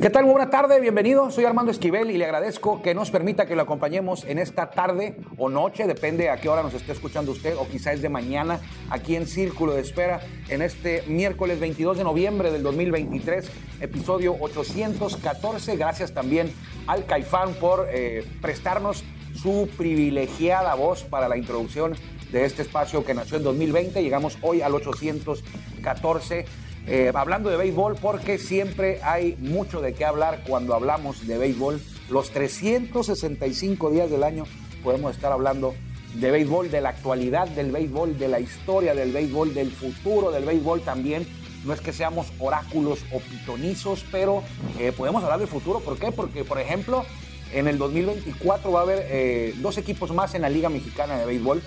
¿Qué tal? Muy buena tarde, bienvenido. Soy Armando Esquivel y le agradezco que nos permita que lo acompañemos en esta tarde o noche, depende a qué hora nos esté escuchando usted, o quizás es de mañana, aquí en Círculo de Espera, en este miércoles 22 de noviembre del 2023, episodio 814. Gracias también al Caifán por eh, prestarnos su privilegiada voz para la introducción de este espacio que nació en 2020. Llegamos hoy al 814. Eh, hablando de béisbol, porque siempre hay mucho de qué hablar cuando hablamos de béisbol. Los 365 días del año podemos estar hablando de béisbol, de la actualidad del béisbol, de la historia del béisbol, del futuro del béisbol también. No es que seamos oráculos o pitonizos, pero eh, podemos hablar del futuro. ¿Por qué? Porque, por ejemplo, en el 2024 va a haber eh, dos equipos más en la Liga Mexicana de Béisbol.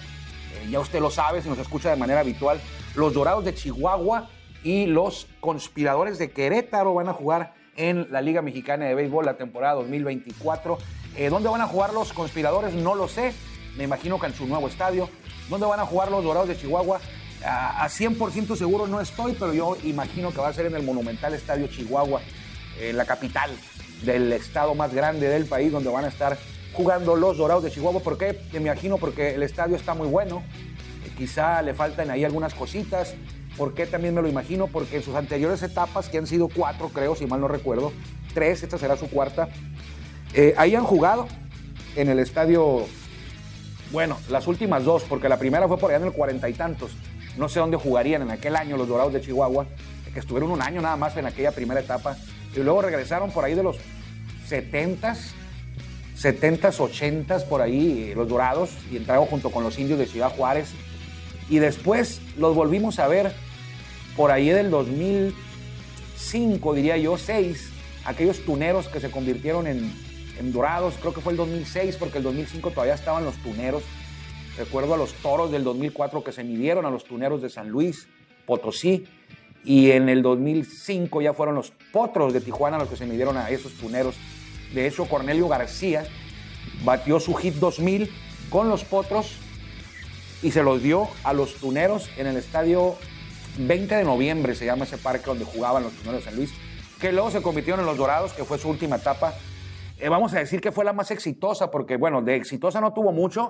Ya usted lo sabe, si nos escucha de manera habitual. Los Dorados de Chihuahua y los conspiradores de Querétaro van a jugar en la Liga Mexicana de Béisbol la temporada 2024. Eh, ¿Dónde van a jugar los conspiradores? No lo sé. Me imagino que en su nuevo estadio. ¿Dónde van a jugar los Dorados de Chihuahua? A, a 100% seguro no estoy, pero yo imagino que va a ser en el Monumental Estadio Chihuahua, en la capital del estado más grande del país, donde van a estar jugando los Dorados de Chihuahua. ¿Por qué? Me imagino porque el estadio está muy bueno. Eh, quizá le faltan ahí algunas cositas. ¿Por qué también me lo imagino? Porque en sus anteriores etapas, que han sido cuatro, creo, si mal no recuerdo, tres, esta será su cuarta, eh, ahí han jugado en el estadio, bueno, las últimas dos, porque la primera fue por allá en el cuarenta y tantos. No sé dónde jugarían en aquel año los Dorados de Chihuahua, que estuvieron un año nada más en aquella primera etapa, y luego regresaron por ahí de los 70s, 70s, 80s, por ahí, eh, los Dorados, y entraron junto con los indios de Ciudad Juárez. Y después los volvimos a ver por ahí del 2005, diría yo, 6, aquellos tuneros que se convirtieron en, en dorados, creo que fue el 2006, porque el 2005 todavía estaban los tuneros. Recuerdo a los toros del 2004 que se midieron a los tuneros de San Luis, Potosí, y en el 2005 ya fueron los potros de Tijuana los que se midieron a esos tuneros. De hecho, Cornelio García batió su hit 2000 con los potros y se los dio a los tuneros en el estadio 20 de noviembre, se llama ese parque donde jugaban los tuneros de San Luis, que luego se convirtieron en los Dorados, que fue su última etapa. Eh, vamos a decir que fue la más exitosa, porque bueno, de exitosa no tuvo mucho,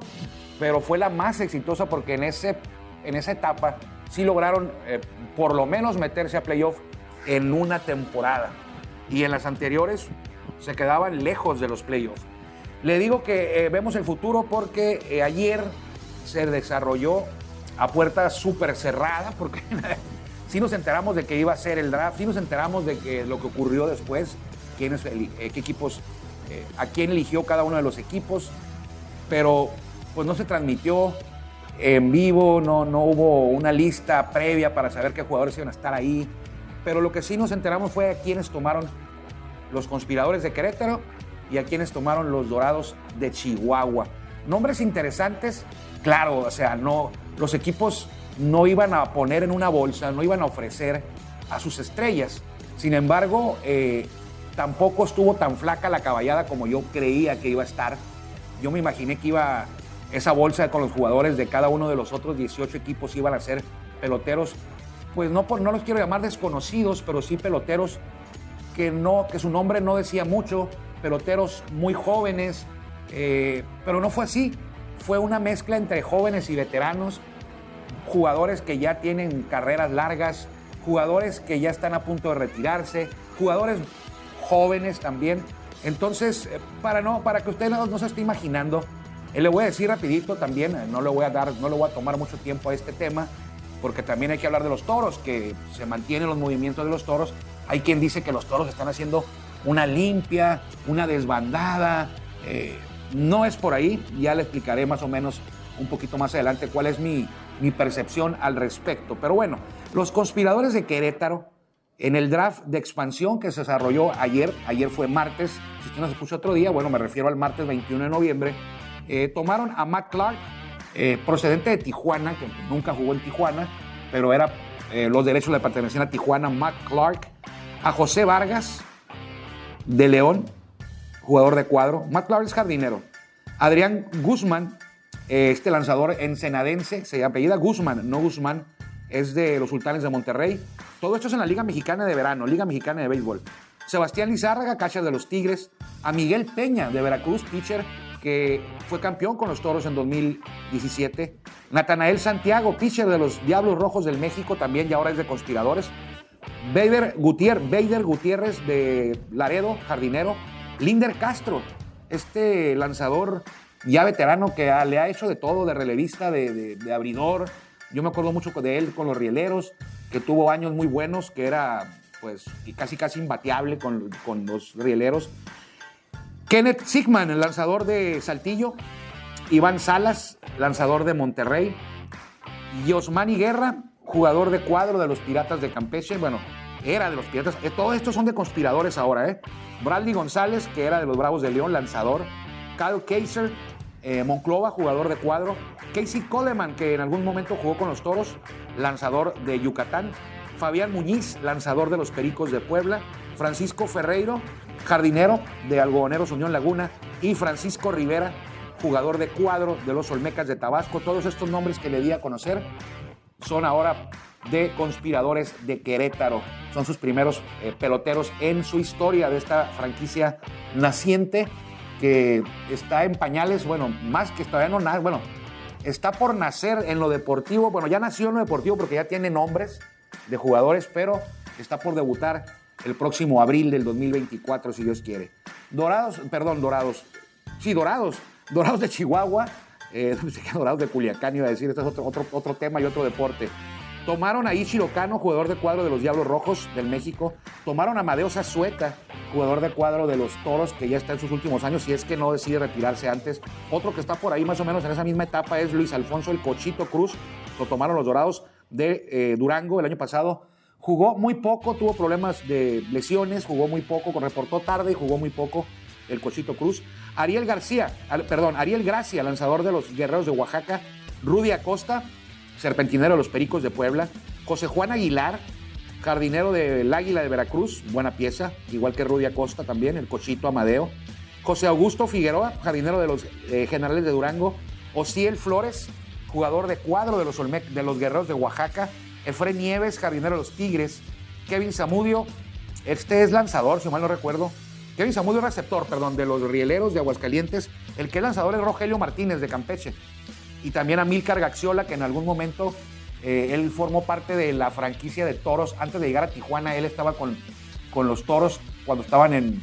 pero fue la más exitosa porque en, ese, en esa etapa sí lograron eh, por lo menos meterse a playoff en una temporada. Y en las anteriores se quedaban lejos de los playoffs. Le digo que eh, vemos el futuro porque eh, ayer se desarrolló a puerta súper cerrada, porque sí nos enteramos de que iba a ser el draft, sí nos enteramos de que lo que ocurrió después, eh, qué equipos, eh, a quién eligió cada uno de los equipos, pero pues no se transmitió en vivo, no, no hubo una lista previa para saber qué jugadores iban a estar ahí, pero lo que sí nos enteramos fue a quiénes tomaron los conspiradores de Querétaro y a quienes tomaron los dorados de Chihuahua. Nombres interesantes, claro, o sea, no, los equipos no iban a poner en una bolsa, no iban a ofrecer a sus estrellas. Sin embargo, eh, tampoco estuvo tan flaca la caballada como yo creía que iba a estar. Yo me imaginé que iba esa bolsa con los jugadores de cada uno de los otros 18 equipos iban a ser peloteros, pues no, no los quiero llamar desconocidos, pero sí peloteros que, no, que su nombre no decía mucho, peloteros muy jóvenes, Eh, pero no fue así. Fue una mezcla entre jóvenes y veteranos, jugadores que ya tienen carreras largas, jugadores que ya están a punto de retirarse, jugadores jóvenes también. Entonces, eh, para, no, para que usted no, se esté imaginando, eh, le voy a decir rapidito también, no le voy a dar, no le voy a tomar mucho tiempo a este tema, porque también hay que hablar de los toros, que se mantienen los movimientos de los toros. Hay quien dice que los toros están haciendo una limpia, una desbandada. Eh, no es por ahí, ya le explicaré más o menos un poquito más adelante cuál es mi, percepción al respecto. Pero bueno, los conspiradores de Querétaro, en el draft de expansión que se desarrolló ayer, ayer fue martes, si usted no se puso otro día, bueno, me refiero al martes 21 de noviembre, eh, tomaron a Matt Clark, eh, procedente de Tijuana, que nunca jugó en Tijuana, pero era eh, los derechos le pertenecían a Tijuana, Matt Clark, a José Vargas de León, jugador de cuadro, Matt Clark jardinero, Adrián Guzmán, este lanzador ensenadense, se apellida Guzmán, no Guzmán, es de los Sultanes de Monterrey. Todo esto es en la Liga Mexicana de Verano, Liga Mexicana de Béisbol. Sebastián Lizárraga, catcher de los Tigres. A Miguel Peña, de Veracruz, pitcher, que fue campeón con los Toros en 2017. Natanael Santiago, pitcher de los Diablos Rojos del México, también y ahora es de Conspiradores. Bader Gutiérrez, Gutiérrez de Laredo, jardinero. Linder Castro, este lanzador ya veterano que le ha hecho de todo, de relevista, de, abridor. Yo me acuerdo mucho de él con los rieleros, que tuvo años muy buenos, que era pues casi casi imbateable con, con los rieleros. Kenneth Sigman, el lanzador de Saltillo. Iván Salas, lanzador de Monterrey. Yosmani Guerra, jugador de cuadro de los Piratas de Campeche. Bueno, era de los Piratas. Eh, todos estos son de conspiradores ahora, ¿eh? Bradley González, que era de los Bravos de León, lanzador. Kyle Kaiser, eh, Monclova, jugador de cuadro. Casey Coleman, que en algún momento jugó con los Toros, lanzador de Yucatán. Fabián Muñiz, lanzador de los Pericos de Puebla. Francisco Ferreiro, jardinero de Algodoneros Unión Laguna. Y Francisco Rivera, jugador de cuadro de los Olmecas de Tabasco. Todos estos nombres que le di a conocer son ahora de conspiradores de Querétaro. Son sus primeros eh, peloteros en su historia de esta franquicia naciente que está en pañales, bueno, más que todavía no nada, bueno, está por nacer en lo deportivo, bueno, ya nació en lo deportivo porque ya tiene nombres de jugadores, pero está por debutar el próximo abril del 2024, si Dios quiere. Dorados, perdón, Dorados, sí, Dorados, Dorados de Chihuahua, eh, Dorados de Culiacán, iba a decir, este es otro, tema y otro deporte. Tomaron a Ichiro Kano, jugador de cuadro de los Diablos Rojos del México. Tomaron a Madeo Zazueta, jugador de cuadro de los Toros, que ya está en sus últimos años, si es que no decide retirarse antes. Otro que está por ahí más o menos en esa misma etapa es Luis Alfonso el Cochito Cruz. Lo tomaron los Dorados de eh, Durango el año pasado. Jugó muy poco, tuvo problemas de lesiones, jugó muy poco, reportó tarde y jugó muy poco el Cochito Cruz. Ariel García, perdón, Ariel Gracia, lanzador de los Guerreros de Oaxaca. Rudy Acosta, serpentinero de los Pericos de Puebla. José Juan Aguilar, jardinero del Águila de Veracruz, buena pieza, igual que Rudy Acosta también, el Cochito Amadeo. José Augusto Figueroa, jardinero de los eh, Generales de Durango. Ociel Flores, jugador de cuadro de los, de los Guerreros de Oaxaca. Efren Nieves, jardinero de los Tigres. Kevin Zamudio, este es lanzador, si mal no recuerdo. Kevin Zamudio, receptor, perdón, de los Rieleros de Aguascalientes. El que es lanzador es Rogelio Martínez de Campeche y también a Milcar Gaxiola, que en algún momento eh, él formó parte de la franquicia de toros. Antes de llegar a Tijuana, él estaba con, con los toros cuando estaban en,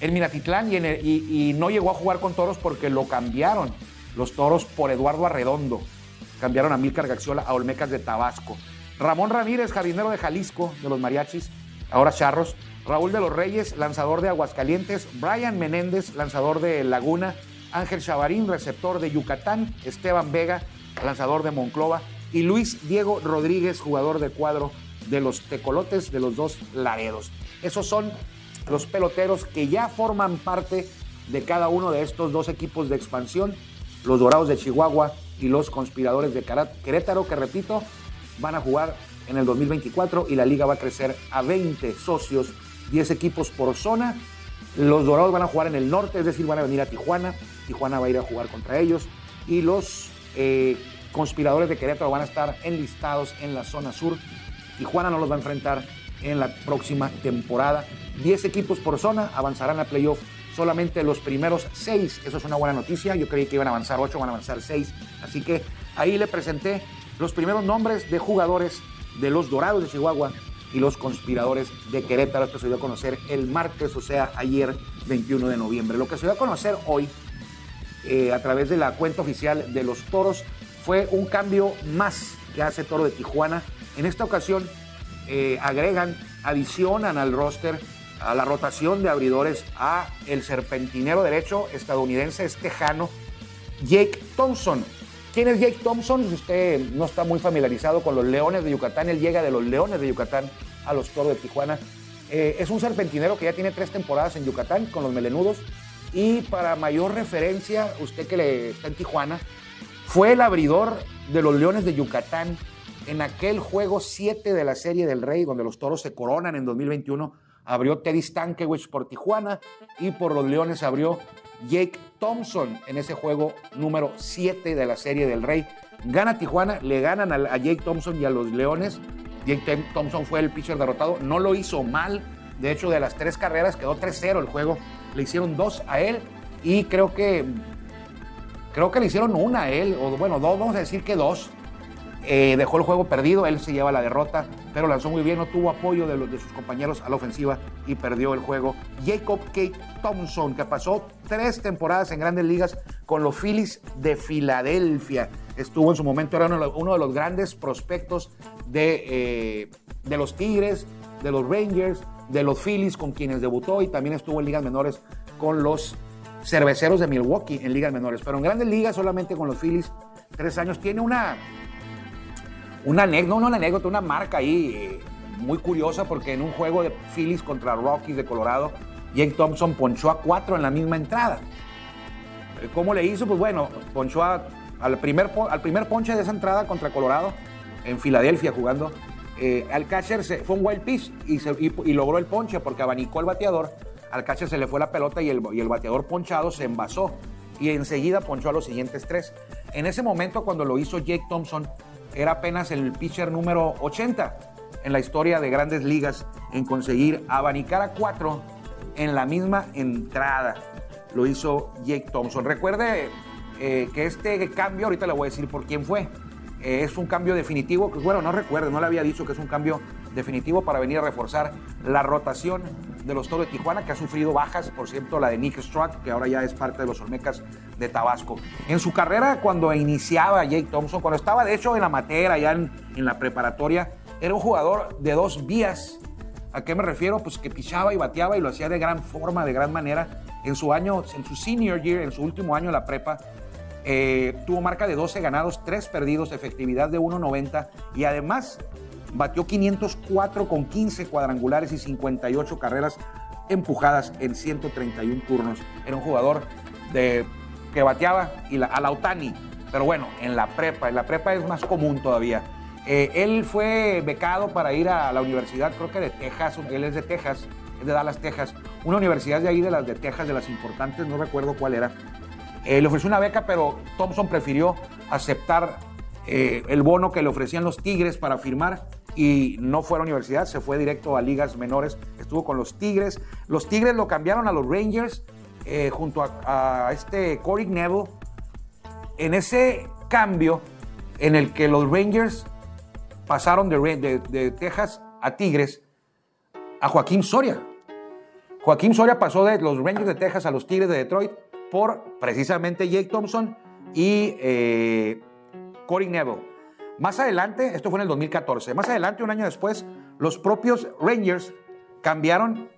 en Minatitlán y, y, no llegó a jugar con toros porque lo cambiaron los toros por Eduardo Arredondo. Cambiaron a Milcar Gaxiola a Olmecas de Tabasco. Ramón Ramírez, jardinero de Jalisco, de los mariachis, ahora charros. Raúl de los Reyes, lanzador de Aguascalientes. Brian Menéndez, lanzador de Laguna. Ángel Chavarín, receptor de Yucatán, Esteban Vega, lanzador de Monclova, y Luis Diego Rodríguez, jugador de cuadro de los Tecolotes de los dos Laredos. Esos son los peloteros que ya forman parte de cada uno de estos dos equipos de expansión, los Dorados de Chihuahua y los Conspiradores de Querétaro, que repito, van a jugar en el 2024 y la liga va a crecer a 20 socios, 10 equipos por zona los Dorados van a jugar en el norte, es decir, van a venir a Tijuana. Tijuana va a ir a jugar contra ellos. Y los eh, conspiradores de Querétaro van a estar enlistados en la zona sur. Tijuana no los va a enfrentar en la próxima temporada. 10 equipos por zona avanzarán a playoff solamente los primeros seis. Eso es una buena noticia. Yo creí que iban a avanzar ocho, van a avanzar seis. Así que ahí le presenté los primeros nombres de jugadores de los Dorados de Chihuahua y los conspiradores de Querétaro. Esto se dio a conocer el martes, o sea, ayer 21 de noviembre. Lo que se dio a conocer hoy eh, a través de la cuenta oficial de los Toros fue un cambio más que hace Toro de Tijuana. En esta ocasión eh, agregan, adicionan al roster, a la rotación de abridores, a el serpentinero derecho estadounidense, es tejano, Jake Thompson. ¿Quién es Jake Thompson? Si usted no está muy familiarizado con los Leones de Yucatán, él llega de los Leones de Yucatán a los Toros de Tijuana. Eh, es un serpentinero que ya tiene tres temporadas en Yucatán con los Melenudos. Y para mayor referencia, usted que está en Tijuana, fue el abridor de los Leones de Yucatán en aquel juego 7 de la Serie del Rey, donde los toros se coronan en 2021. Abrió Teddy Stankiewicz por Tijuana y por los Leones abrió Jake Thompson en ese juego número 7 de la Serie del Rey. Gana Tijuana, le ganan a, Jake Thompson y a los Leones. Jake Thompson fue el pitcher derrotado, no lo hizo mal. De hecho, de las tres carreras quedó 3-0 el juego. Le hicieron dos a él y creo que creo que le hicieron una a él, o bueno, dos, vamos a decir que dos. Eh, dejó el juego perdido, él se lleva la derrota, pero lanzó muy bien, no tuvo apoyo de, los, de sus compañeros a la ofensiva y perdió el juego. Jacob Kate Thompson, que pasó tres temporadas en grandes ligas con los Phillies de Filadelfia. Estuvo en su momento, era uno, de los grandes prospectos de, eh, de los Tigres, de los Rangers, de los Phillies con quienes debutó y también estuvo en ligas menores con los cerveceros de Milwaukee en ligas menores. Pero en grandes ligas solamente con los Phillies, tres años. Tiene una, una anécdota, no una anécdota, una marca ahí eh, muy curiosa porque en un juego de Phillies contra Rockies de Colorado, Jake Thompson ponchó a cuatro en la misma entrada. Eh, ¿Cómo le hizo? Pues bueno, ponchó al, primer, al primer ponche de esa entrada contra Colorado en Filadelfia jugando eh, al catcher fue un wild pitch y, logró el ponche porque abanicó el bateador. Al catcher se le fue la pelota y el, y el bateador ponchado se envasó y enseguida ponchó a los siguientes tres. En ese momento, cuando lo hizo Jake Thompson, era apenas el pitcher número 80 en la historia de grandes ligas en conseguir abanicar a cuatro en la misma entrada. Lo hizo Jake Thompson. Recuerde eh, que este cambio, ahorita le voy a decir por quién fue. Eh, es un cambio definitivo, bueno, no recuerde, no le había dicho que es un cambio definitivo para venir a reforzar la rotación de los Toros de Tijuana, que ha sufrido bajas, por cierto, la de Nick Struck, que ahora ya es parte de los Olmecas de Tabasco. En su carrera, cuando iniciaba Jake Thompson, cuando estaba de hecho en la matera, ya en, en la preparatoria, era un jugador de dos vías. ¿A qué me refiero? Pues que pichaba y bateaba y lo hacía de gran forma, de gran manera. En su año, en su senior year, en su último año en la prepa, eh, tuvo marca de 12 ganados, 3 perdidos, efectividad de 1.90 y además batió 504 con 15 cuadrangulares y 58 carreras empujadas en 131 turnos. Era un jugador que bateaba a la Otani, pero bueno, en la prepa, en la prepa es más común todavía. Eh, él fue becado para ir a la universidad, creo que de Texas, él es de Texas, es de Dallas, Texas, una universidad de ahí, de las de Texas, de las importantes, no recuerdo cuál era, eh, le ofreció una beca, pero Thompson prefirió aceptar eh, el bono que le ofrecían los Tigres para firmar y no fue a la universidad, se fue directo a ligas menores, estuvo con los Tigres. Los Tigres lo cambiaron a los Rangers eh, junto a, este Corey Neville. En ese cambio en el que los Rangers pasaron de, de Texas a Tigres, a Joaquín Soria. Joaquín Soria pasó de los Rangers de Texas a los Tigres de Detroit por precisamente Jake Thompson y eh, Corey Neville. Más adelante, esto fue en el 2014, más adelante, un año después, los propios Rangers cambiaron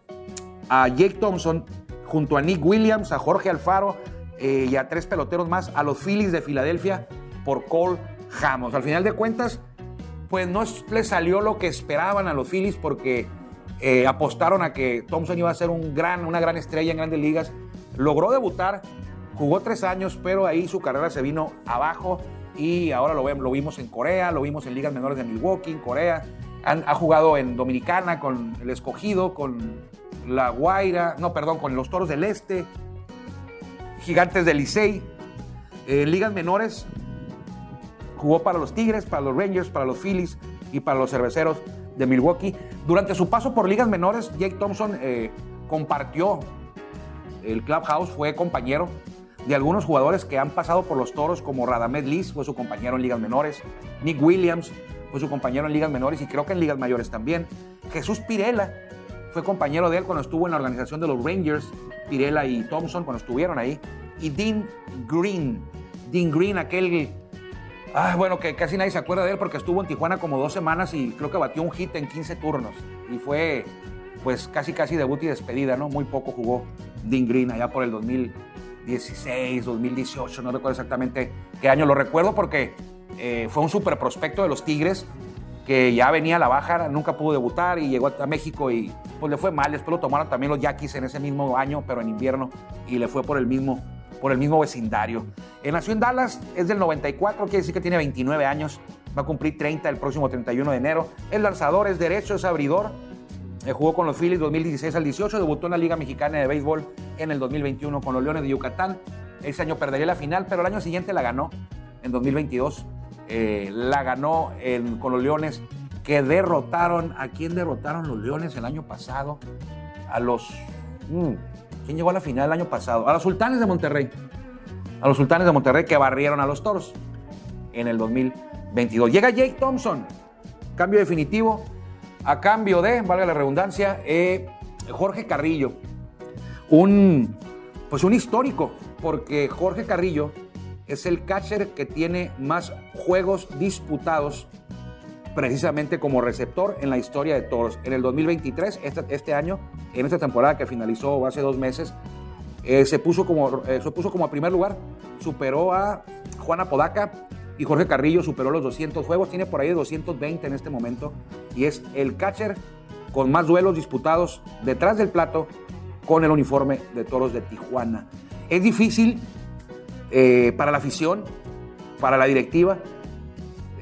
a Jake Thompson junto a Nick Williams, a Jorge Alfaro eh, y a tres peloteros más a los Phillies de Filadelfia por Cole Hammonds. Al final de cuentas, pues no les salió lo que esperaban a los Phillies porque eh, apostaron a que Thompson iba a ser un gran, una gran estrella en grandes ligas Logró debutar, jugó tres años, pero ahí su carrera se vino abajo y ahora lo, lo vimos en Corea, lo vimos en ligas menores de Milwaukee, en Corea. ha jugado en Dominicana con el Escogido, con la Guaira, no, perdón, con los Toros del Este, Gigantes del Licey. En ligas menores jugó para los Tigres, para los Rangers, para los Phillies y para los Cerveceros de Milwaukee. Durante su paso por ligas menores, Jake Thompson eh, compartió el Clubhouse, fue compañero de algunos jugadores que han pasado por los toros, como Radamés Liz, fue su compañero en ligas menores, Nick Williams fue su compañero en ligas menores y creo que en ligas mayores también. Jesús Pirela fue compañero de él cuando estuvo en la organización de los Rangers, Pirela y Thompson cuando estuvieron ahí. Y Dean Green, Dean Green, aquel, ah, bueno, que casi nadie se acuerda de él porque estuvo en Tijuana como dos semanas y creo que batió un hit en 15 turnos. Y fue, pues, casi, casi debut y despedida, ¿no? Muy poco jugó Dean Green allá por el 2000 2016, 2018, no recuerdo exactamente qué año. Lo recuerdo porque eh, fue un super prospecto de los Tigres que ya venía a la baja, nunca pudo debutar y llegó a México y pues le fue mal. Después lo tomaron también los Yaquis en ese mismo año, pero en invierno, y le fue por el mismo, por el mismo vecindario. Él nació en Dallas, es del 94, quiere decir que tiene 29 años, va a cumplir 30 el próximo 31 de enero. Es lanzador, es derecho, es abridor, eh, jugó con los Phillies 2016 al 18, debutó en la Liga Mexicana de Béisbol en el 2021 con los Leones de Yucatán. Ese año perdería la final, pero el año siguiente la ganó en 2022. Eh, la ganó con los Leones que derrotaron. ¿A quién derrotaron los Leones el año pasado? A los. Mm, ¿Quién llegó a la final el año pasado? A los Sultanes de Monterrey. A los Sultanes de Monterrey que barrieron a los Toros en el 2022. Llega Jake Thompson. Cambio definitivo a cambio de, valga la redundancia, eh, Jorge Carrillo. Un, pues un histórico, porque Jorge Carrillo es el catcher que tiene más juegos disputados precisamente como receptor en la historia de toros. En el 2023, este, este año, en esta temporada que finalizó hace dos meses, eh, se, puso como, eh, se puso como a primer lugar, superó a Juana Podaca, y Jorge Carrillo superó los 200 juegos, tiene por ahí 220 en este momento y es el catcher con más duelos disputados detrás del plato con el uniforme de Toros de Tijuana. Es difícil eh, para la afición, para la directiva,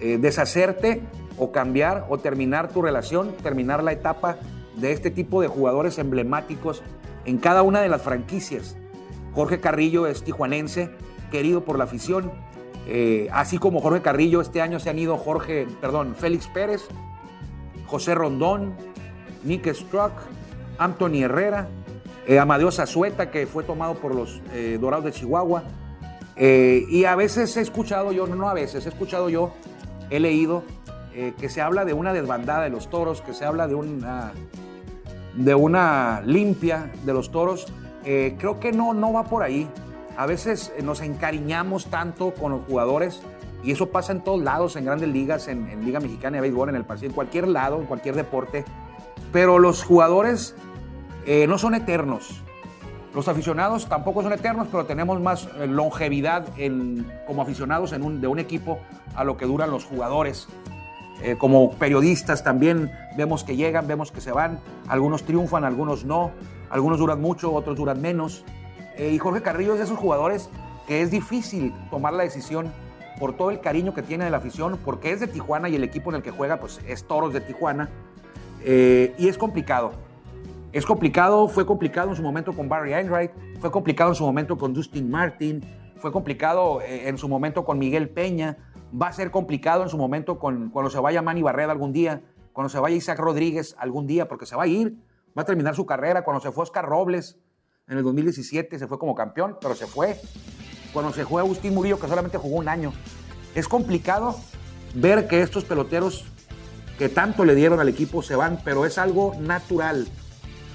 eh, deshacerte o cambiar o terminar tu relación, terminar la etapa de este tipo de jugadores emblemáticos en cada una de las franquicias. Jorge Carrillo es tijuanense, querido por la afición, eh, así como Jorge Carrillo, este año se han ido Jorge, perdón, Félix Pérez, José Rondón, Nick Struck, Anthony Herrera, eh, Amadeo Zazueta, que fue tomado por los eh, Dorados de Chihuahua. y a veces he escuchado yo, no, no a veces, he escuchado yo, he leído que se habla de una desbandada de los toros, que se habla de una, de una limpia de los toros. creo que no, no va por ahí. A veces eh, nos encariñamos tanto con los jugadores y eso pasa en todos lados, en grandes ligas, en, Liga Mexicana de Béisbol, en el Pacífico, en cualquier lado, en cualquier deporte. Pero los jugadores eh, no son eternos. Los aficionados tampoco son eternos, pero tenemos más eh, longevidad como aficionados en un, de un equipo a lo que duran los jugadores. como periodistas también vemos que llegan, vemos que se van. Algunos triunfan, algunos no. Algunos duran mucho, otros duran menos. Eh, y Jorge Carrillo es de esos jugadores que es difícil tomar la decisión por todo el cariño que tiene de la afición, porque es de Tijuana y el equipo en el que juega pues, es Toros de Tijuana. Eh, y es complicado. Es complicado, fue complicado en su momento con Barry Enright, fue complicado en su momento con Justin Martin, fue complicado eh, en su momento con Miguel Peña, va a ser complicado en su momento con, cuando se vaya Manny Barreda algún día, cuando se vaya Isaac Rodríguez algún día, porque se va a ir, va a terminar su carrera, cuando se fue Oscar Robles, en el 2017 se fue como campeón, pero se fue. Cuando se fue Agustín Murillo, que solamente jugó un año. Es complicado ver que estos peloteros que tanto le dieron al equipo se van, pero es algo natural.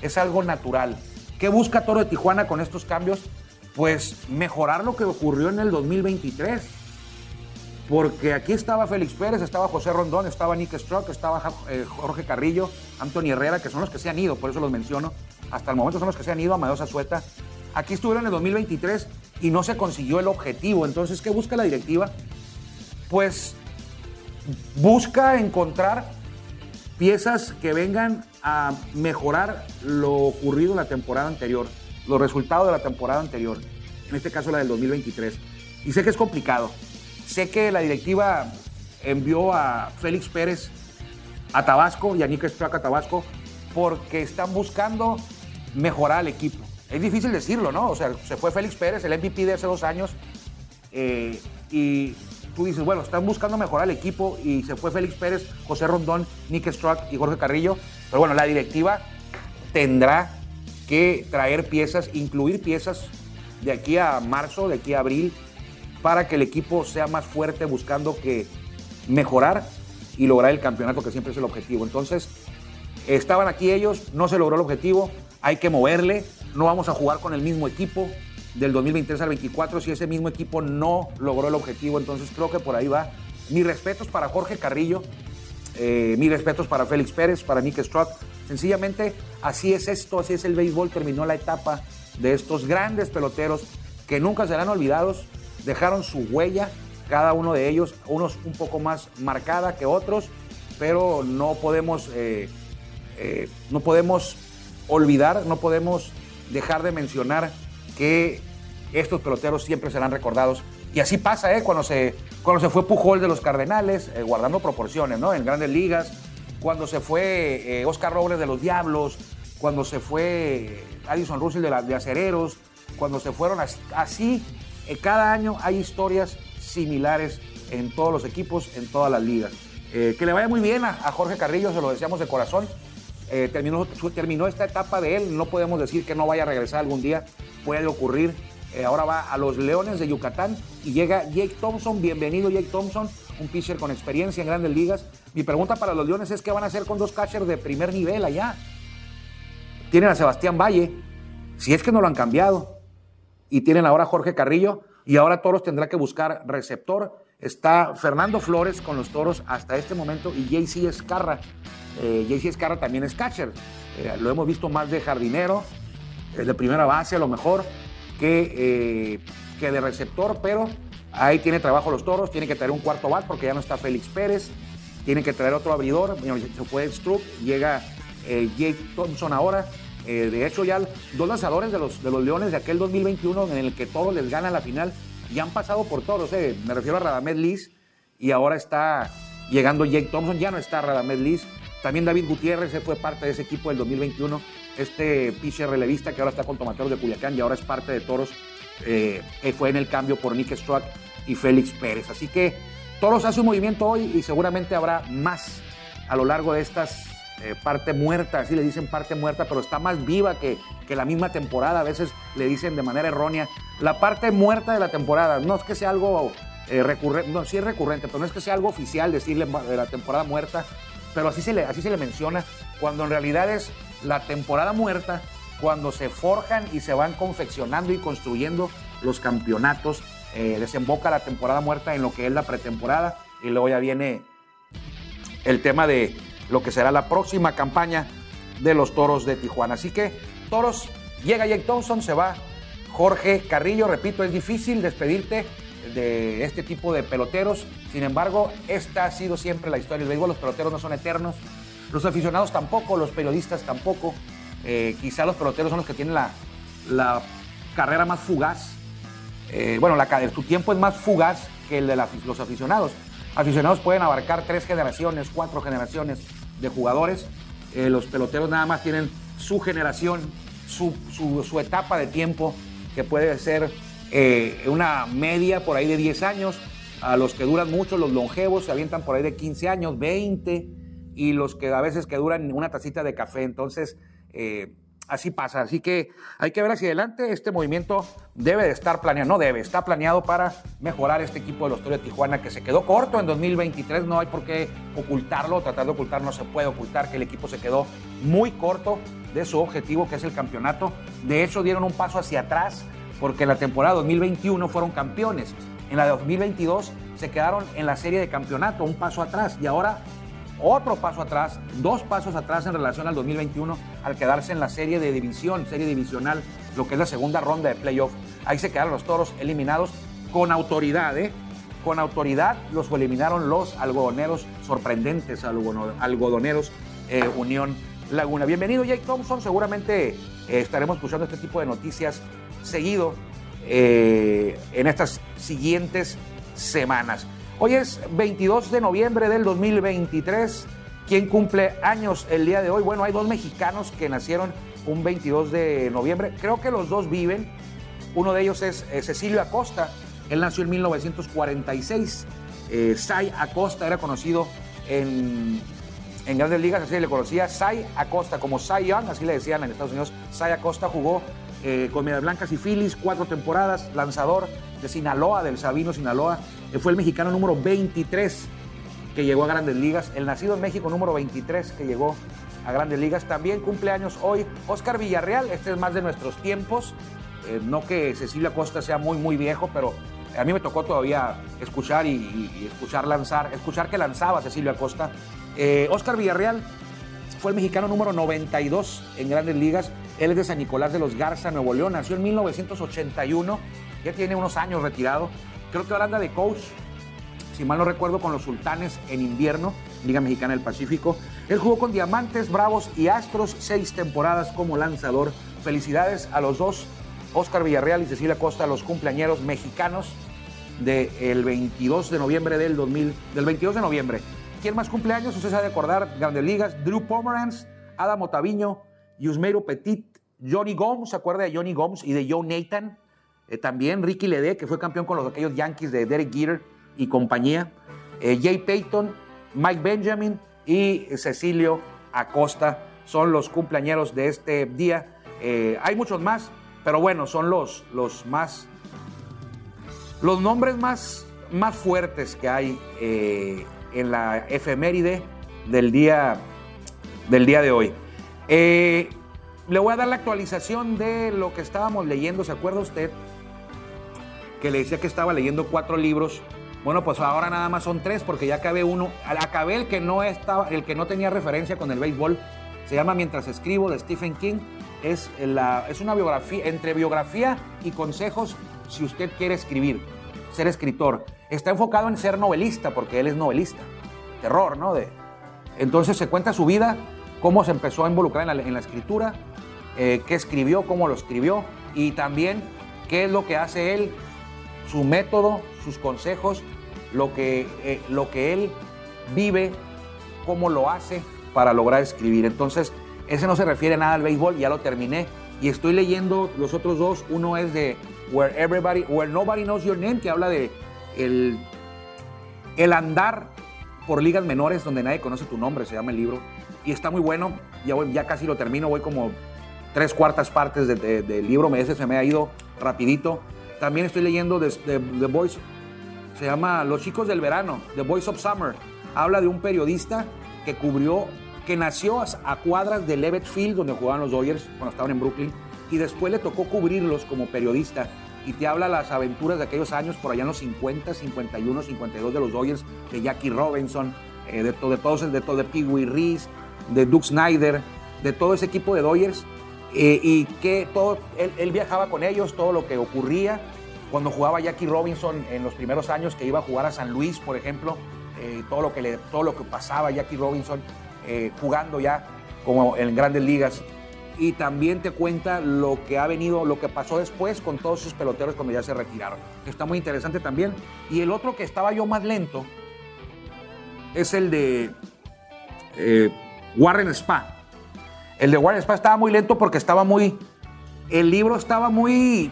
Es algo natural. ¿Qué busca Toro de Tijuana con estos cambios? Pues mejorar lo que ocurrió en el 2023. Porque aquí estaba Félix Pérez, estaba José Rondón, estaba Nick Struck, estaba eh, Jorge Carrillo, Anthony Herrera, que son los que se han ido, por eso los menciono hasta el momento son los que se han ido a Madosa Sueta. Aquí estuvieron en el 2023 y no se consiguió el objetivo. Entonces, ¿qué busca la directiva? Pues busca encontrar piezas que vengan a mejorar lo ocurrido en la temporada anterior, los resultados de la temporada anterior, en este caso la del 2023. Y sé que es complicado. Sé que la directiva envió a Félix Pérez a Tabasco y a Nick a Tabasco porque están buscando mejorar al equipo. Es difícil decirlo, ¿no? O sea, se fue Félix Pérez, el MVP de hace dos años, eh, y tú dices, bueno, están buscando mejorar al equipo y se fue Félix Pérez, José Rondón, Nick Struck y Jorge Carrillo. Pero bueno, la directiva tendrá que traer piezas, incluir piezas de aquí a marzo, de aquí a abril, para que el equipo sea más fuerte buscando que mejorar y lograr el campeonato, que siempre es el objetivo. Entonces, estaban aquí ellos, no se logró el objetivo, hay que moverle, no vamos a jugar con el mismo equipo del 2023 al 24 si ese mismo equipo no logró el objetivo, entonces creo que por ahí va. Mis respetos para Jorge Carrillo, eh, mis respetos para Félix Pérez, para Nick Struck. Sencillamente, así es esto, así es el béisbol. Terminó la etapa de estos grandes peloteros que nunca serán olvidados. Dejaron su huella, cada uno de ellos, unos un poco más marcada que otros, pero no podemos, eh, eh, no podemos olvidar, no podemos dejar de mencionar que estos peloteros siempre serán recordados. Y así pasa, ¿eh? Cuando se, cuando se fue Pujol de los Cardenales, eh, guardando proporciones, ¿no? En grandes ligas. Cuando se fue Oscar Robles de los Diablos. Cuando se fue Addison Russell de, la, de Acereros. Cuando se fueron así. cada año hay historias similares en todos los equipos, en todas las ligas. que le vaya muy bien a, a Jorge Carrillo, se lo deseamos de corazón. Eh, terminó, terminó esta etapa de él, no podemos decir que no vaya a regresar algún día, puede ocurrir. Eh, ahora va a los Leones de Yucatán y llega Jake Thompson. Bienvenido Jake Thompson, un pitcher con experiencia en grandes ligas. Mi pregunta para los Leones es qué van a hacer con dos catchers de primer nivel allá. Tienen a Sebastián Valle, si es que no lo han cambiado. Y tienen ahora a Jorge Carrillo y ahora Toros tendrá que buscar receptor. Está Fernando Flores con los Toros hasta este momento y JC Escarra eh, JC también es catcher. Eh, lo hemos visto más de jardinero, de primera base a lo mejor, que, eh, que de receptor, pero ahí tiene trabajo los toros. Tiene que traer un cuarto bat porque ya no está Félix Pérez. Tiene que traer otro abridor. Se fue Struck, llega Jake Thompson ahora. de hecho, ya dos lanzadores de los, de los Leones de aquel 2021 en el que todos les ganan la final ya han pasado por todos. Me refiero a Radamés Liz y ahora está llegando Jake Thompson. Ya no está Radamés Liz. También David Gutiérrez fue parte de ese equipo del 2021. Este pitcher relevista que ahora está con Tomateros de Culiacán y ahora es parte de Toros, eh, que fue en el cambio por Nick Struck y Félix Pérez. Así que Toros hace un movimiento hoy y seguramente habrá más a lo largo de estas eh, parte muerta, así le dicen parte muerta, pero está más viva que, que, la misma temporada. A veces le dicen de manera errónea. La parte muerta de la temporada, no es que sea algo eh, recurrente, no, sí es recurrente, pero no es que sea algo oficial decirle de la temporada muerta, pero así se le, así se le menciona, cuando en realidad es la temporada muerta, cuando se forjan y se van confeccionando y construyendo los campeonatos, eh, desemboca la temporada muerta en lo que es la pretemporada y luego ya viene el tema de lo que será la próxima campaña de los Toros de Tijuana. Así que Toros, llega Jake Thompson, se va Jorge Carrillo, repito, es difícil despedirte de este tipo de peloteros. Sin embargo, esta ha sido siempre la historia del béisbol. Los peloteros no son eternos, los aficionados tampoco, los periodistas tampoco. Eh, quizá los peloteros son los que tienen la, la carrera más fugaz. Eh, bueno, la, su tiempo es más fugaz que el de los aficionados. Aficionados pueden abarcar tres generaciones, cuatro generaciones de jugadores. Eh, los peloteros nada más tienen su generación, su, su, su etapa de tiempo, que puede ser eh, una media por ahí de 10 años. A los que duran mucho, los longevos, se avientan por ahí de 15 años, 20, y los que a veces que duran una tacita de café. Entonces, eh, así pasa. Así que hay que ver hacia adelante. Este movimiento debe de estar planeado, no debe, está planeado para mejorar este equipo de los Toros de Tijuana que se quedó corto en 2023. No hay por qué ocultarlo, tratar de ocultar no se puede ocultar que el equipo se quedó muy corto de su objetivo, que es el campeonato. De hecho, dieron un paso hacia atrás porque en la temporada 2021 fueron campeones. En la de 2022 se quedaron en la serie de campeonato, un paso atrás, y ahora otro paso atrás, dos pasos atrás en relación al 2021 al quedarse en la serie de división, serie divisional, lo que es la segunda ronda de playoff. Ahí se quedaron los toros eliminados con autoridad, ¿eh? Con autoridad los eliminaron los algodoneros sorprendentes, algodoneros eh, Unión Laguna. Bienvenido Jake Thompson, seguramente eh, estaremos escuchando este tipo de noticias seguido eh, en estas siguientes semanas. Hoy es 22 de noviembre del 2023. ¿Quién cumple años el día de hoy? Bueno, hay dos mexicanos que nacieron un 22 de noviembre. Creo que los dos viven. Uno de ellos es Cecilio Acosta. Él nació en 1946. Eh, Sai Acosta era conocido en, en grandes ligas, así le conocía. Sai Acosta, como Cy Young, así le decían en Estados Unidos. Sai Acosta jugó eh, con Medias Blancas y Phillies, cuatro temporadas, lanzador de Sinaloa, del Sabino Sinaloa. Eh, fue el mexicano número 23 que llegó a grandes ligas. El nacido en México número 23 que llegó a grandes ligas. También cumpleaños hoy Oscar Villarreal, este es más de nuestros tiempos. Eh, no que Cecilia Acosta sea muy, muy viejo, pero a mí me tocó todavía escuchar y, escuchar lanzar, escuchar que lanzaba Cecilia Acosta. Oscar Villarreal fue el mexicano número 92 en grandes ligas. Él es de San Nicolás de los Garza, Nuevo León. Nació en 1981. Ya tiene unos años retirado. Creo que ahora anda de coach, si mal no recuerdo, con los Sultanes en invierno, Liga Mexicana del Pacífico. Él jugó con Diamantes, Bravos y Astros seis temporadas como lanzador. Felicidades a los dos, Oscar Villarreal y Cecilia Costa, los cumpleañeros mexicanos del 22 de noviembre del 2000, del 22 de noviembre. ¿Quién más cumpleaños? Usted de acordar, Grandes Ligas, Drew Pomeranz, Adam Otaviño, Yusmeiro Petit, Johnny Gomes, ¿se acuerda de Johnny Gomes y de Joe Nathan? Eh, también Ricky Lede, que fue campeón con los aquellos Yankees de Derek Jeter y compañía. Eh, Jay Payton, Mike Benjamin y Cecilio Acosta son los cumpleañeros de este día. Eh, hay muchos más, pero bueno, son los, los más. Los nombres más, más fuertes que hay en la efeméride del día, del día de hoy. Eh, le voy a dar la actualización de lo que estábamos leyendo. ¿Se acuerda usted que le decía que estaba leyendo cuatro libros? Bueno, pues ahora nada más son tres porque ya acabé uno. Acabé el que no estaba, el que no tenía referencia con el béisbol. Se llama Mientras escribo de Stephen King. Es, la, es una biografía, entre biografía y consejos si usted quiere escribir, ser escritor. Está enfocado en ser novelista porque él es novelista. Terror, ¿no? De, entonces se cuenta su vida cómo se empezó a involucrar en la, escritura, eh, qué escribió, cómo lo escribió y también qué es lo que hace él, su método, sus consejos, lo que, eh, lo que él vive, cómo lo hace para lograr escribir. Entonces, ese no se refiere nada al béisbol, ya lo terminé. Y estoy leyendo los otros dos. Uno es de Where Everybody, Where Nobody Knows Your Name, que habla de el, el andar por ligas menores donde nadie conoce tu nombre, se llama el libro y está muy bueno. Ya, ya casi lo termino, voy como tres cuartas partes del libro, ese se me ha ido rapidito. También estoy leyendo The, The, Voice, se llama Los chicos del verano, The Voice of Summer. Habla de un periodista que cubrió, que nació a cuadras de Levitt Field, donde jugaban los Dodgers cuando estaban en Brooklyn, y después le tocó cubrirlos como periodista. Y te habla las aventuras de aquellos años, por allá en los 50, 51, 52 de los Dodgers, de Jackie Robinson, eh, de, de, todos, de de Pee Wee Reese, de Duke Snyder, de todo ese equipo de Dodgers, eh, y que todo, él, viajaba con ellos, todo lo que ocurría. Cuando jugaba Jackie Robinson en los primeros años, que iba a jugar a San Luis, por ejemplo, eh, todo, lo que le, todo lo que pasaba Jackie Robinson jugando ya como en grandes ligas. Y también te cuenta lo que ha venido, lo que pasó después con todos sus peloteros cuando ya se retiraron. Está muy interesante también. Y el otro que estaba yo más lento es el de Warren Spa. El de Warren Spa estaba muy lento porque estaba muy. El libro estaba muy.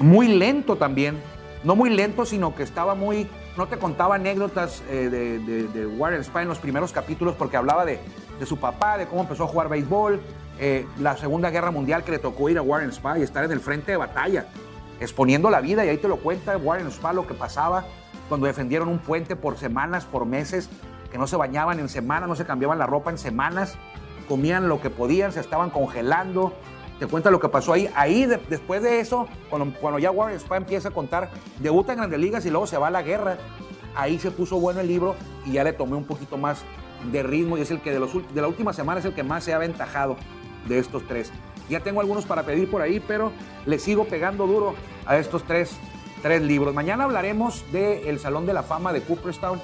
Muy lento también. No muy lento, sino que estaba muy. No te contaba anécdotas eh, de, Warren Spa en los primeros capítulos porque hablaba de, su papá, de cómo empezó a jugar béisbol, eh, la Segunda Guerra Mundial que le tocó ir a Warren Spa y estar en el frente de batalla, exponiendo la vida. Y ahí te lo cuenta Warren Spa lo que pasaba cuando defendieron un puente por semanas, por meses, que no se bañaban en semanas, no se cambiaban la ropa en semanas, comían lo que podían, se estaban congelando. Te cuenta lo que pasó ahí. Ahí, después de eso, cuando, ya Warren Spa empieza a contar, debuta en Grandes Ligas y luego se va a la guerra. Ahí se puso bueno el libro y ya le tomé un poquito más de ritmo y es el que de, los, de la última semana es el que más se ha aventajado de estos tres. Ya tengo algunos para pedir por ahí, pero le sigo pegando duro a estos tres, tres libros. Mañana hablaremos del Salón de la Fama de Cooperstown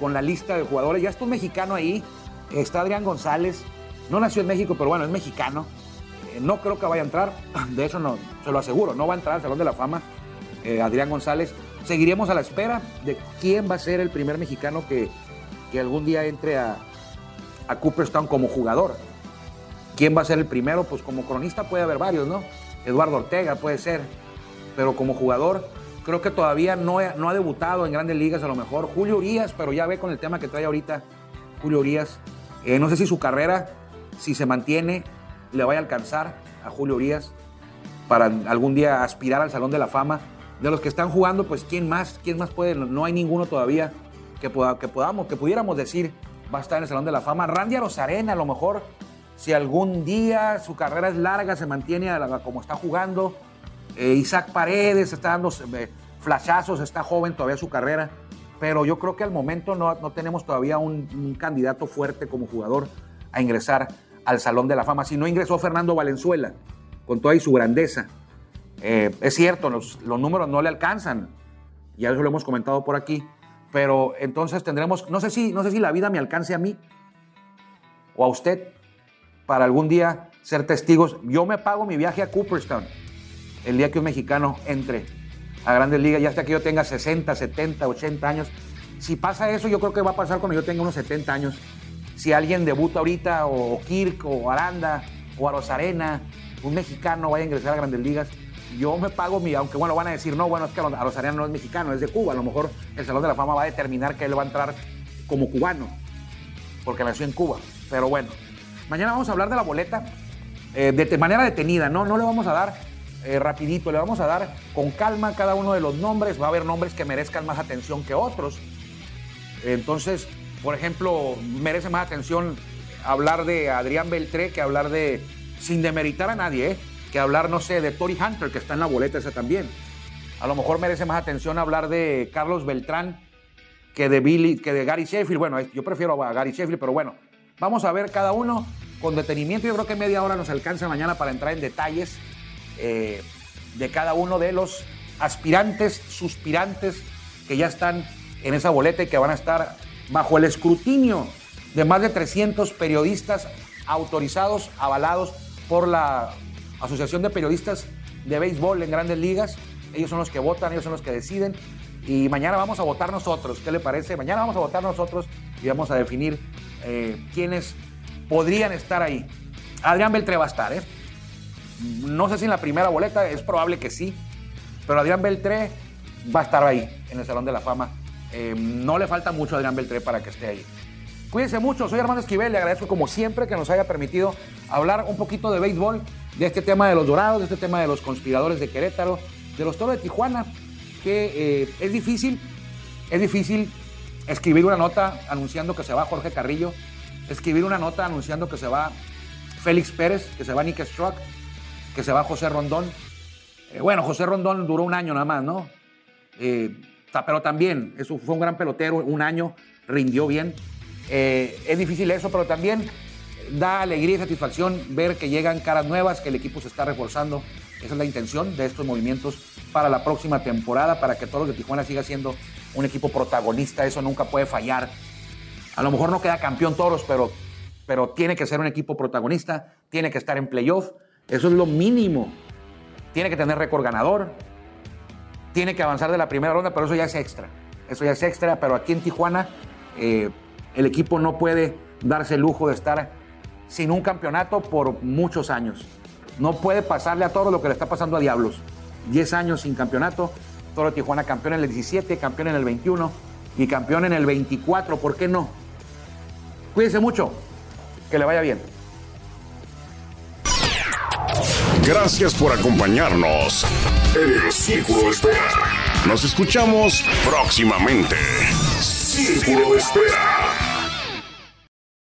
con la lista de jugadores. Ya está un mexicano ahí, está Adrián González. No nació en México, pero bueno, es mexicano. Eh, no creo que vaya a entrar, de eso no, se lo aseguro, no va a entrar al Salón de la Fama eh, Adrián González. Seguiremos a la espera de quién va a ser el primer mexicano que, que algún día entre a, a Cooperstown como jugador. ¿Quién va a ser el primero? Pues como cronista puede haber varios, ¿no? Eduardo Ortega puede ser, pero como jugador Creo que todavía no, no ha debutado en grandes ligas a lo mejor. Julio Urias, pero ya ve con el tema que trae ahorita Julio Urias. Eh, no sé si su carrera, si se mantiene, le vaya a alcanzar a Julio Urias para algún día aspirar al Salón de la Fama. De los que están jugando, pues ¿quién más? ¿Quién más puede? No hay ninguno todavía que, que podamos, que pudiéramos decir va a estar en el Salón de la Fama. Randy Rosarena, a lo mejor, si algún día su carrera es larga, se mantiene como está jugando. Eh, Isaac Paredes está dando eh, flashazos, está joven todavía su carrera. Pero yo creo que al momento no, no tenemos todavía un, candidato fuerte como jugador a ingresar al Salón de la Fama. Si no ingresó Fernando Valenzuela, con toda su grandeza. Eh, es cierto, los, números no le alcanzan, ya eso lo hemos comentado por aquí, pero entonces tendremos, no sé, si, no sé si la vida me alcance a mí o a usted para algún día ser testigos. Yo me pago mi viaje a Cooperstown el día que un mexicano entre a Grandes Ligas, ya hasta que yo tenga 60, 70, 80 años. Si pasa eso, yo creo que va a pasar cuando yo tenga unos 70 años. Si alguien debuta ahorita, o Kirk, o Aranda, o Arozarena, un mexicano vaya a ingresar a Grandes Ligas, yo me pago mi, aunque bueno, van a decir, no, bueno, es que Arozarena no es mexicano, es de Cuba, a lo mejor el Salón de la Fama va a determinar que él va a entrar como cubano, porque nació en Cuba. Pero bueno, mañana vamos a hablar de la boleta eh, de manera detenida, ¿no? No le vamos a dar eh, rapidito, le vamos a dar con calma cada uno de los nombres, va a haber nombres que merezcan más atención que otros. Entonces, por ejemplo, merece más atención hablar de Adrián Beltré que hablar de, sin demeritar a nadie, ¿eh? que hablar, no sé, de Tori Hunter, que está en la boleta esa también. A lo mejor merece más atención hablar de Carlos Beltrán que de Billy, que de Gary Sheffield. Bueno, yo prefiero a Gary Sheffield, pero bueno, vamos a ver cada uno con detenimiento. Yo creo que media hora nos alcanza mañana para entrar en detalles eh, de cada uno de los aspirantes, suspirantes que ya están en esa boleta y que van a estar bajo el escrutinio de más de 300 periodistas autorizados, avalados por la Asociación de Periodistas de Béisbol en Grandes Ligas. Ellos son los que votan, ellos son los que deciden. Y mañana vamos a votar nosotros. ¿Qué le parece? Mañana vamos a votar nosotros y vamos a definir eh, quiénes podrían estar ahí. Adrián Beltré va a estar, ¿eh? No sé si en la primera boleta, es probable que sí, pero Adrián Beltré va a estar ahí, en el Salón de la Fama. Eh, no le falta mucho a Adrián Beltré para que esté ahí. Cuídense mucho, soy Armando Esquivel, le agradezco como siempre que nos haya permitido hablar un poquito de béisbol, de este tema de los Dorados, de este tema de los conspiradores de Querétaro, de los Toros de Tijuana, que eh, es difícil, es difícil escribir una nota anunciando que se va Jorge Carrillo, escribir una nota anunciando que se va Félix Pérez, que se va Nick Struck, que se va José Rondón. Eh, bueno, José Rondón duró un año nada más, ¿no? Eh, pero también, eso fue un gran pelotero, un año, rindió bien. Eh, es difícil eso, pero también da alegría y satisfacción ver que llegan caras nuevas, que el equipo se está reforzando. Esa es la intención de estos movimientos para la próxima temporada, para que todos de Tijuana siga siendo un equipo protagonista. Eso nunca puede fallar. A lo mejor no queda campeón toros, pero, pero tiene que ser un equipo protagonista, tiene que estar en playoff. Eso es lo mínimo. Tiene que tener récord ganador. Tiene que avanzar de la primera ronda, pero eso ya es extra. Eso ya es extra, pero aquí en Tijuana eh, el equipo no puede darse el lujo de estar sin un campeonato por muchos años. No puede pasarle a todo lo que le está pasando a Diablos. 10 años sin campeonato. Toro Tijuana campeón en el 17, campeón en el 21 y campeón en el 24. ¿Por qué no? Cuídense mucho. Que le vaya bien. Gracias por acompañarnos en el Círculo de Espera. Nos escuchamos próximamente. Círculo de Espera.